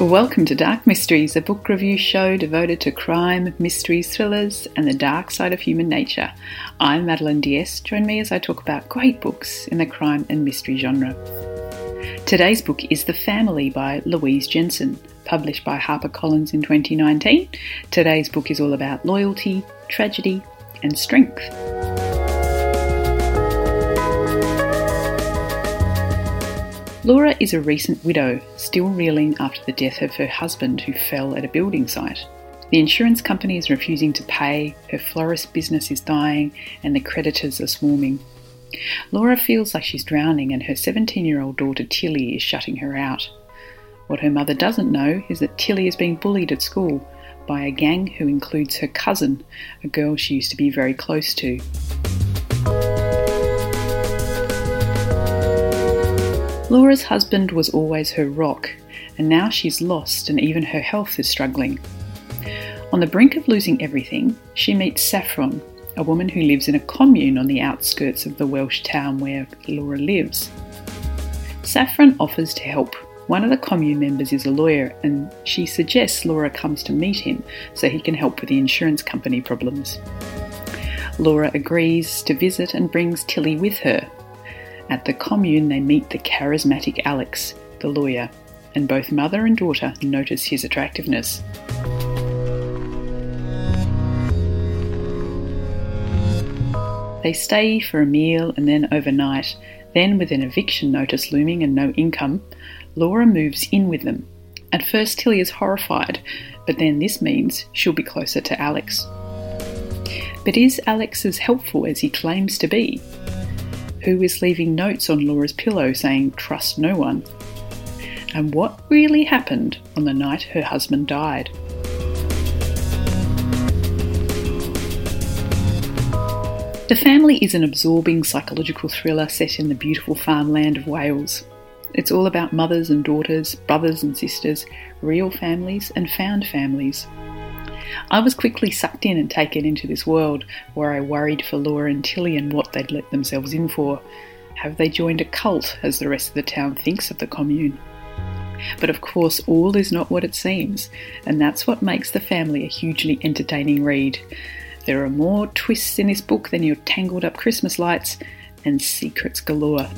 Welcome to Dark Mysteries, a book review show devoted to crime, mysteries, thrillers, and the dark side of human nature. I'm Madeline Diaz. Join me as I talk about great books in the crime and mystery genre. Today's book is The Family by Louise Jensen, published by HarperCollins in 2019. Today's book is all about loyalty, tragedy, and strength. Laura is a recent widow, still reeling after the death of her husband who fell at a building site. The insurance company is refusing to pay, her florist business is dying, and the creditors are swarming. Laura feels like she's drowning, and her 17 year old daughter Tilly is shutting her out. What her mother doesn't know is that Tilly is being bullied at school by a gang who includes her cousin, a girl she used to be very close to. Laura's husband was always her rock, and now she's lost and even her health is struggling. On the brink of losing everything, she meets Saffron, a woman who lives in a commune on the outskirts of the Welsh town where Laura lives. Saffron offers to help. One of the commune members is a lawyer, and she suggests Laura comes to meet him so he can help with the insurance company problems. Laura agrees to visit and brings Tilly with her, at the commune, they meet the charismatic Alex, the lawyer, and both mother and daughter notice his attractiveness. They stay for a meal and then overnight. Then, with an eviction notice looming and no income, Laura moves in with them. At first, Tilly is horrified, but then this means she'll be closer to Alex. But is Alex as helpful as he claims to be? Who is leaving notes on Laura's pillow saying, Trust no one. And what really happened on the night her husband died. The Family is an absorbing psychological thriller set in the beautiful farmland of Wales. It's all about mothers and daughters, brothers and sisters, real families and found families. I was quickly sucked in and taken into this world where I worried for Laura and Tilly and what they'd let themselves in for. Have they joined a cult, as the rest of the town thinks of the commune? But of course, all is not what it seems, and that's what makes The Family a hugely entertaining read. There are more twists in this book than your tangled up Christmas lights, and secrets galore.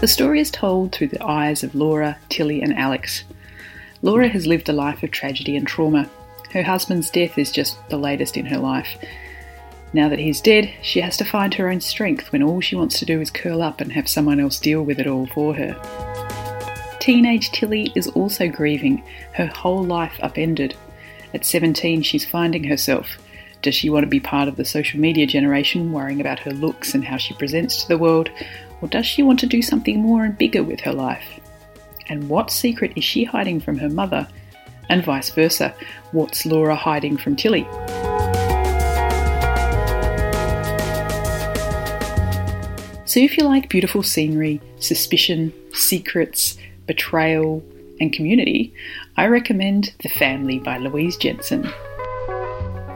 The story is told through the eyes of Laura, Tilly, and Alex. Laura has lived a life of tragedy and trauma. Her husband's death is just the latest in her life. Now that he's dead, she has to find her own strength when all she wants to do is curl up and have someone else deal with it all for her. Teenage Tilly is also grieving, her whole life upended. At 17, she's finding herself. Does she want to be part of the social media generation, worrying about her looks and how she presents to the world, or does she want to do something more and bigger with her life? And what secret is she hiding from her mother? And vice versa, what's Laura hiding from Tilly? So, if you like beautiful scenery, suspicion, secrets, betrayal, and community, I recommend The Family by Louise Jensen.